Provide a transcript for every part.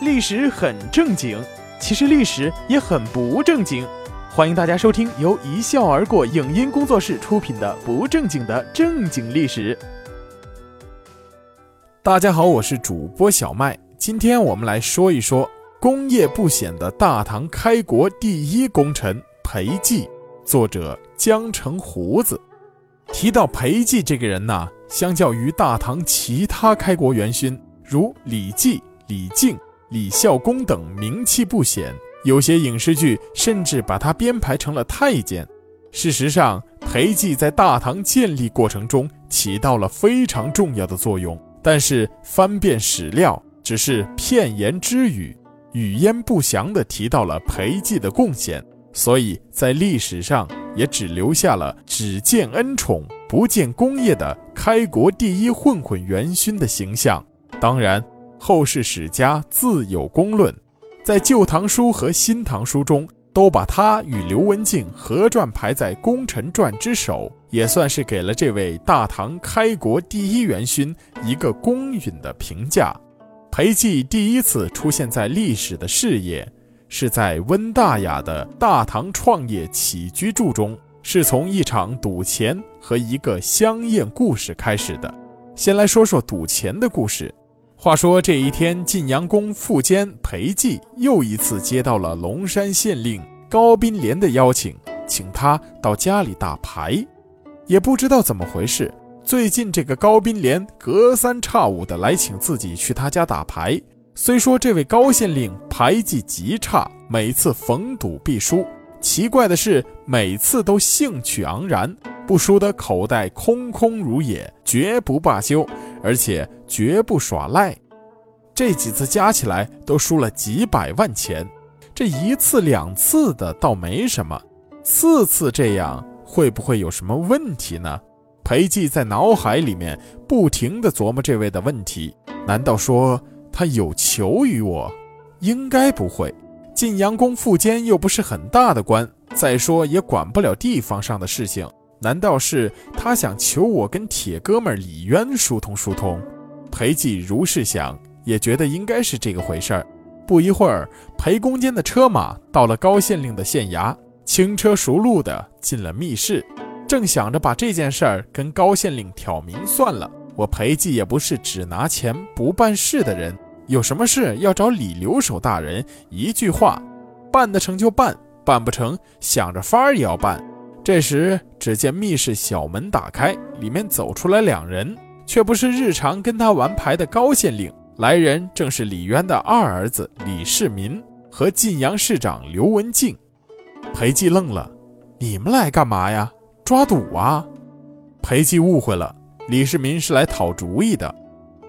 历史很正经，其实历史也很不正经。欢迎大家收听由一笑而过影音工作室出品的《不正经的正经历史》。大家好，我是主播小麦，今天我们来说一说功业不显的大唐开国第一功臣裴寂。作者江城胡子提到裴寂这个人呢，相较于大唐其他开国元勋，如李绩、李靖。李孝恭等名气不显，有些影视剧甚至把他编排成了太监。事实上，裴寂在大唐建立过程中起到了非常重要的作用。但是翻遍史料，只是片言之语，语焉不详地提到了裴寂的贡献，所以在历史上也只留下了只见恩宠不见功业的开国第一混混元勋的形象。当然。后世史家自有公论，在《旧唐书》和《新唐书》中，都把他与刘文静合传排在功臣传之首，也算是给了这位大唐开国第一元勋一个公允的评价。裴寂第一次出现在历史的视野，是在温大雅的《大唐创业起居注》中，是从一场赌钱和一个香艳故事开始的。先来说说赌钱的故事。话说这一天，晋阳公傅坚裴寂又一次接到了龙山县令高宾莲的邀请，请他到家里打牌。也不知道怎么回事，最近这个高宾莲隔三差五的来请自己去他家打牌。虽说这位高县令牌技极差，每次逢赌必输，奇怪的是每次都兴趣盎然。不输的口袋空空如也，绝不罢休，而且绝不耍赖。这几次加起来都输了几百万钱，这一次两次的倒没什么，次次这样会不会有什么问题呢？裴寂在脑海里面不停地琢磨这位的问题。难道说他有求于我？应该不会。晋阳公傅坚又不是很大的官，再说也管不了地方上的事情。难道是他想求我跟铁哥们李渊疏通疏通？裴寂如是想，也觉得应该是这个回事儿。不一会儿，裴公坚的车马到了高县令的县衙，轻车熟路的进了密室，正想着把这件事儿跟高县令挑明算了。我裴寂也不是只拿钱不办事的人，有什么事要找李留守大人，一句话，办得成就办，办不成想着法儿也要办。这时，只见密室小门打开，里面走出来两人，却不是日常跟他玩牌的高县令，来人正是李渊的二儿子李世民和晋阳市长刘文静。裴寂愣了：“你们来干嘛呀？抓赌啊？”裴寂误会了，李世民是来讨主意的。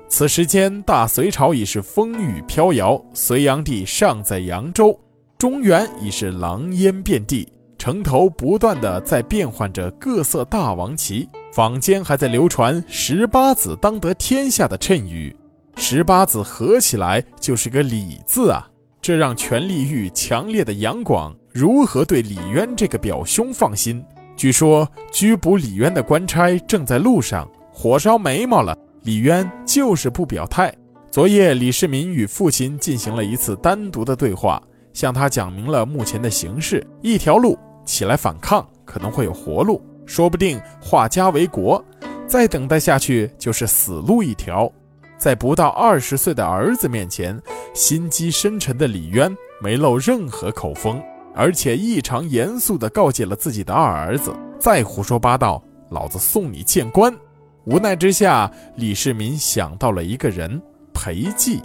此时间，大隋朝已是风雨飘摇，隋炀帝尚在扬州，中原已是狼烟遍地。城头不断的在变换着各色大王旗，坊间还在流传十八子当得天下的谶语，十八子合起来就是个李字啊！这让权力欲强烈的杨广如何对李渊这个表兄放心？据说拘捕李渊的官差正在路上，火烧眉毛了。李渊就是不表态。昨夜李世民与父亲进行了一次单独的对话，向他讲明了目前的形势，一条路。起来反抗可能会有活路，说不定化家为国。再等待下去就是死路一条。在不到二十岁的儿子面前，心机深沉的李渊没露任何口风，而且异常严肃地告诫了自己的二儿子：再胡说八道，老子送你见官。无奈之下，李世民想到了一个人——裴寂。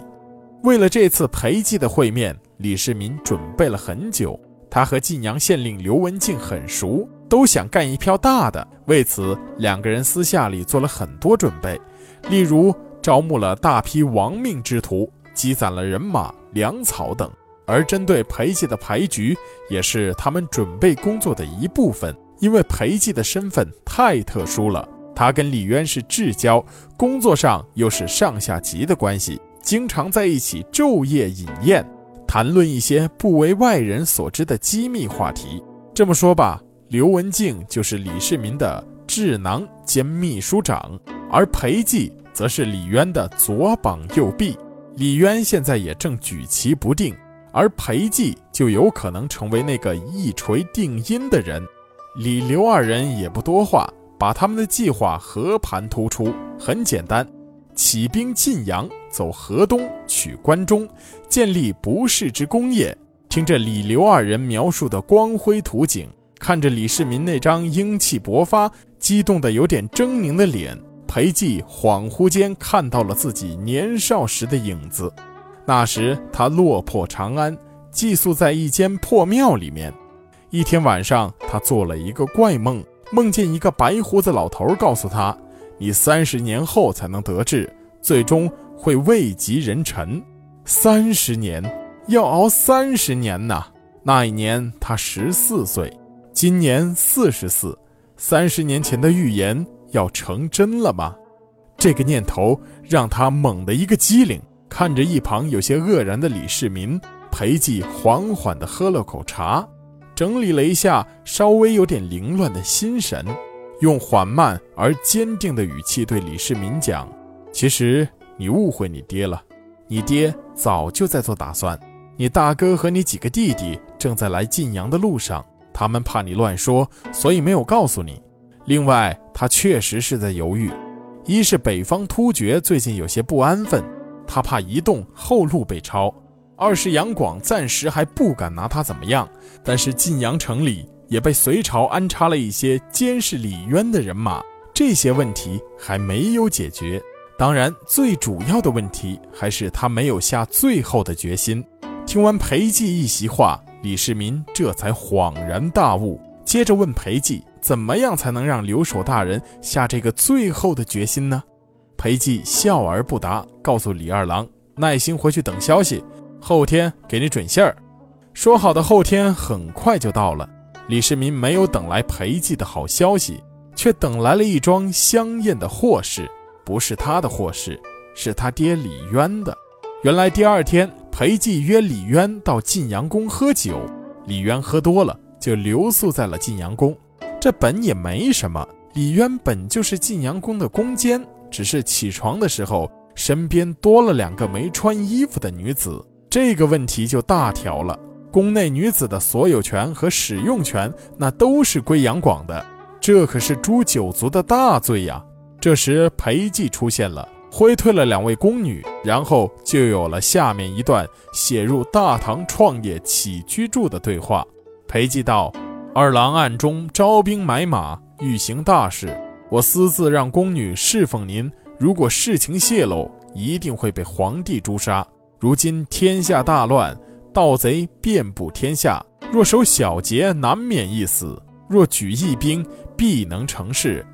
为了这次裴寂的会面，李世民准备了很久。他和晋阳县令刘文静很熟，都想干一票大的。为此，两个人私下里做了很多准备，例如招募了大批亡命之徒，积攒了人马、粮草等。而针对裴寂的牌局，也是他们准备工作的一部分。因为裴寂的身份太特殊了，他跟李渊是至交，工作上又是上下级的关系，经常在一起昼夜饮宴。谈论一些不为外人所知的机密话题。这么说吧，刘文静就是李世民的智囊兼秘书长，而裴寂则是李渊的左膀右臂。李渊现在也正举棋不定，而裴寂就有可能成为那个一锤定音的人。李刘二人也不多话，把他们的计划和盘托出，很简单：起兵晋阳，走河东，取关中，建立不世之功业。听着李刘二人描述的光辉图景，看着李世民那张英气勃发、激动的有点狰狞的脸，裴寂恍惚间看到了自己年少时的影子。那时他落魄长安，寄宿在一间破庙里面。一天晚上，他做了一个怪梦，梦见一个白胡子老头告诉他：“你三十年后才能得志，最终会位极人臣。”三十年。要熬三十年呐！那一年他十四岁，今年四十四，三十年前的预言要成真了吗？这个念头让他猛地一个机灵，看着一旁有些愕然的李世民，裴寂缓缓地喝了口茶，整理了一下稍微有点凌乱的心神，用缓慢而坚定的语气对李世民讲：“其实你误会你爹了，你爹早就在做打算。”你大哥和你几个弟弟正在来晋阳的路上，他们怕你乱说，所以没有告诉你。另外，他确实是在犹豫：一是北方突厥最近有些不安分，他怕移动后路被抄；二是杨广暂时还不敢拿他怎么样，但是晋阳城里也被隋朝安插了一些监视李渊的人马，这些问题还没有解决。当然，最主要的问题还是他没有下最后的决心。听完裴寂一席话，李世民这才恍然大悟，接着问裴寂：“怎么样才能让留守大人下这个最后的决心呢？”裴寂笑而不答，告诉李二郎：“耐心回去等消息，后天给你准信儿。”说好的后天很快就到了，李世民没有等来裴寂的好消息，却等来了一桩香艳的祸事，不是他的祸事，是他爹李渊的。原来第二天。裴寂约李渊到晋阳宫喝酒，李渊喝多了，就留宿在了晋阳宫。这本也没什么，李渊本就是晋阳宫的宫监，只是起床的时候身边多了两个没穿衣服的女子，这个问题就大条了。宫内女子的所有权和使用权，那都是归杨广的，这可是诛九族的大罪呀！这时裴寂出现了。挥退了两位宫女，然后就有了下面一段写入《大唐创业起居注》的对话。裴寂道：“二郎暗中招兵买马，欲行大事，我私自让宫女侍奉您。如果事情泄露，一定会被皇帝诛杀。如今天下大乱，盗贼遍布天下，若守小节，难免一死；若举义兵，必能成事。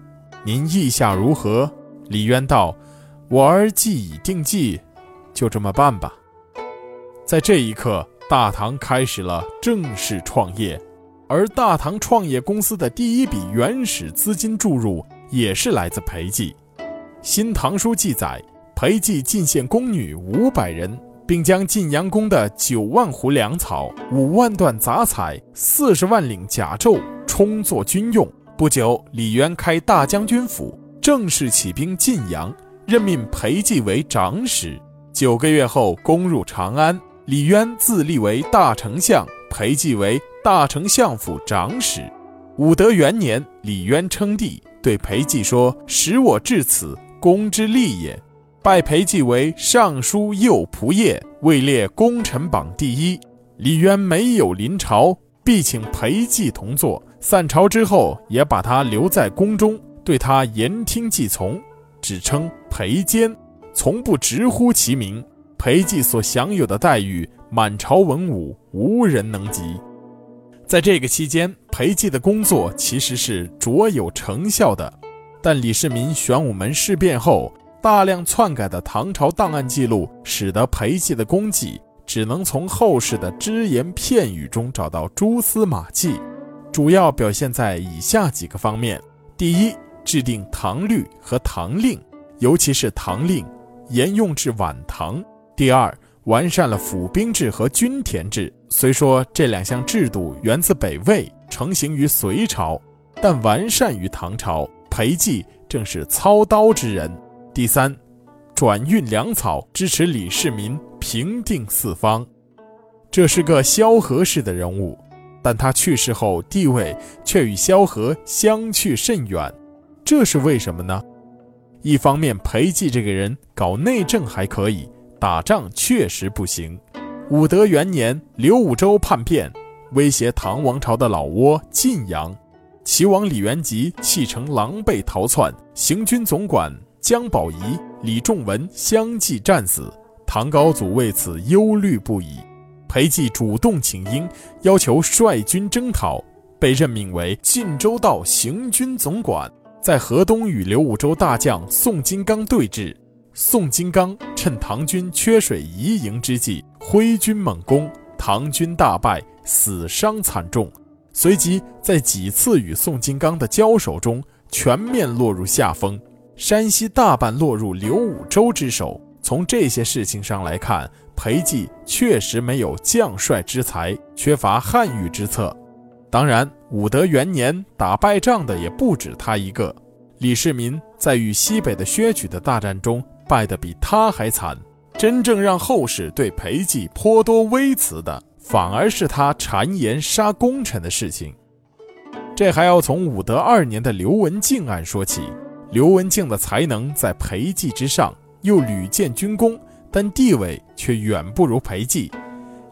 您意下如何？”李渊道。我儿既已定计，就这么办吧。在这一刻，大唐开始了正式创业，而大唐创业公司的第一笔原始资金注入也是来自裴寂。《新唐书》记载，裴寂进献宫女五百人，并将晋阳宫的九万斛粮草、五万段杂彩、四十万领甲胄充作军用。不久，李渊开大将军府，正式起兵晋阳。任命裴寂为长史。九个月后，攻入长安，李渊自立为大丞相，裴寂为大丞相府长史。武德元年，李渊称帝，对裴寂说：“使我至此，功之利也。”拜裴寂为尚书右仆射，位列功臣榜第一。李渊没有临朝，必请裴寂同坐。散朝之后，也把他留在宫中，对他言听计从。只称裴坚，从不直呼其名。裴寂所享有的待遇，满朝文武无人能及。在这个期间，裴寂的工作其实是卓有成效的。但李世民玄武门事变后，大量篡改的唐朝档案记录，使得裴寂的功绩只能从后世的只言片语中找到蛛丝马迹，主要表现在以下几个方面：第一，制定唐律和唐令，尤其是唐令，沿用至晚唐。第二，完善了府兵制和均田制。虽说这两项制度源自北魏，成型于隋朝，但完善于唐朝。裴寂正是操刀之人。第三，转运粮草，支持李世民平定四方。这是个萧何式的人物，但他去世后地位却与萧何相去甚远。这是为什么呢？一方面，裴寂这个人搞内政还可以，打仗确实不行。武德元年，刘武周叛变，威胁唐王朝的老窝晋阳，齐王李元吉弃城狼狈逃窜，行军总管姜宝仪、李仲文相继战死，唐高祖为此忧虑不已。裴寂主动请缨，要求率军征讨，被任命为晋州道行军总管。在河东与刘武周大将宋金刚对峙，宋金刚趁唐军缺水移营之际，挥军猛攻，唐军大败，死伤惨重。随即在几次与宋金刚的交手中，全面落入下风，山西大半落入刘武周之手。从这些事情上来看，裴寂确实没有将帅之才，缺乏汉御之策。当然，武德元年打败仗的也不止他一个。李世民在与西北的薛举的大战中败得比他还惨。真正让后世对裴寂颇多微词的，反而是他谗言杀功臣的事情。这还要从武德二年的刘文静案说起。刘文静的才能在裴寂之上，又屡建军功，但地位却远不如裴寂。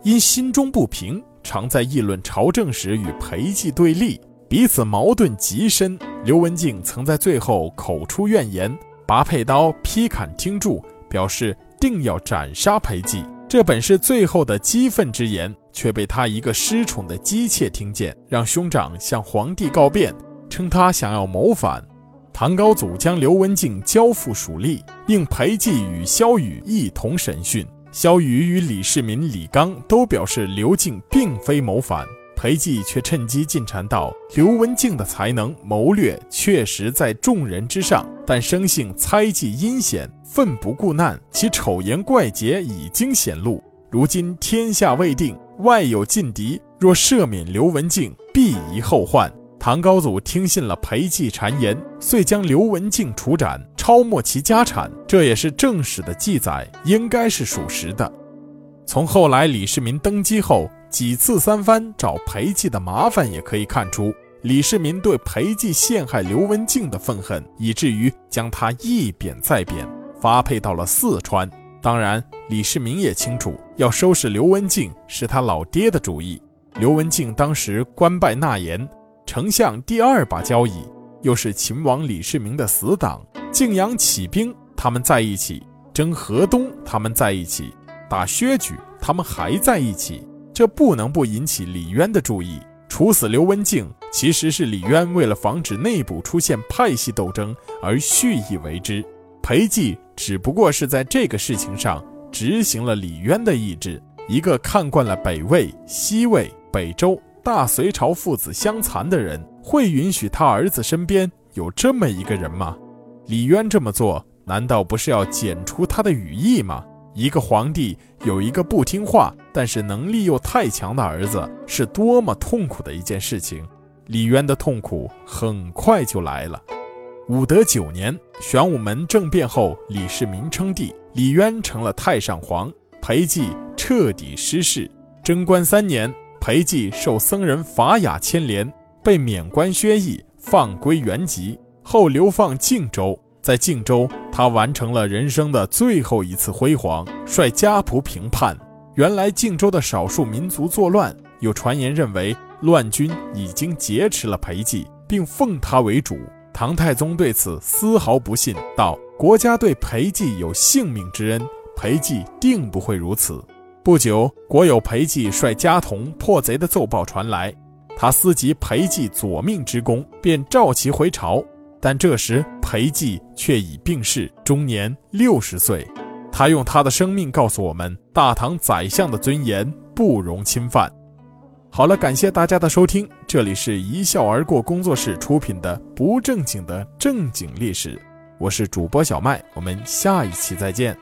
因心中不平。常在议论朝政时与裴寂对立，彼此矛盾极深。刘文静曾在最后口出怨言，拔佩刀劈砍听柱，表示定要斩杀裴寂。这本是最后的激愤之言，却被他一个失宠的姬妾听见，让兄长向皇帝告变，称他想要谋反。唐高祖将刘文静交付属吏，令裴寂与萧雨一同审讯。萧雨与李世民、李纲都表示刘静并非谋反，裴寂却趁机进谗道：刘文静的才能谋略确实在众人之上，但生性猜忌阴险，奋不顾难，其丑言怪节已经显露。如今天下未定，外有劲敌，若赦免刘文静，必遗后患。唐高祖听信了裴寂谗言，遂将刘文静处斩，抄没其家产。这也是正史的记载，应该是属实的。从后来李世民登基后几次三番找裴寂的麻烦，也可以看出李世民对裴寂陷害刘文静的愤恨，以至于将他一贬再贬，发配到了四川。当然，李世民也清楚，要收拾刘文静是他老爹的主意。刘文静当时官拜纳言。丞相第二把交椅，又是秦王李世民的死党。晋阳起兵，他们在一起；征河东，他们在一起；打薛举，他们还在一起。这不能不引起李渊的注意。处死刘文静，其实是李渊为了防止内部出现派系斗争而蓄意为之。裴寂只不过是在这个事情上执行了李渊的意志。一个看惯了北魏、西魏、北周。大隋朝父子相残的人会允许他儿子身边有这么一个人吗？李渊这么做难道不是要剪除他的羽翼吗？一个皇帝有一个不听话但是能力又太强的儿子，是多么痛苦的一件事情。李渊的痛苦很快就来了。武德九年，玄武门政变后，李世民称帝，李渊成了太上皇，裴寂彻底失势。贞观三年。裴寂受僧人法雅牵连，被免官削役，放归原籍，后流放靖州。在靖州，他完成了人生的最后一次辉煌，率家仆平叛。原来靖州的少数民族作乱，有传言认为乱军已经劫持了裴寂，并奉他为主。唐太宗对此丝毫不信，道：“国家对裴寂有性命之恩，裴寂定不会如此。”不久，国有裴寂率家童破贼的奏报传来，他思及裴寂左命之功，便召其回朝。但这时裴寂却已病逝，终年六十岁。他用他的生命告诉我们：大唐宰相的尊严不容侵犯。好了，感谢大家的收听，这里是一笑而过工作室出品的不正经的正经历史，我是主播小麦，我们下一期再见。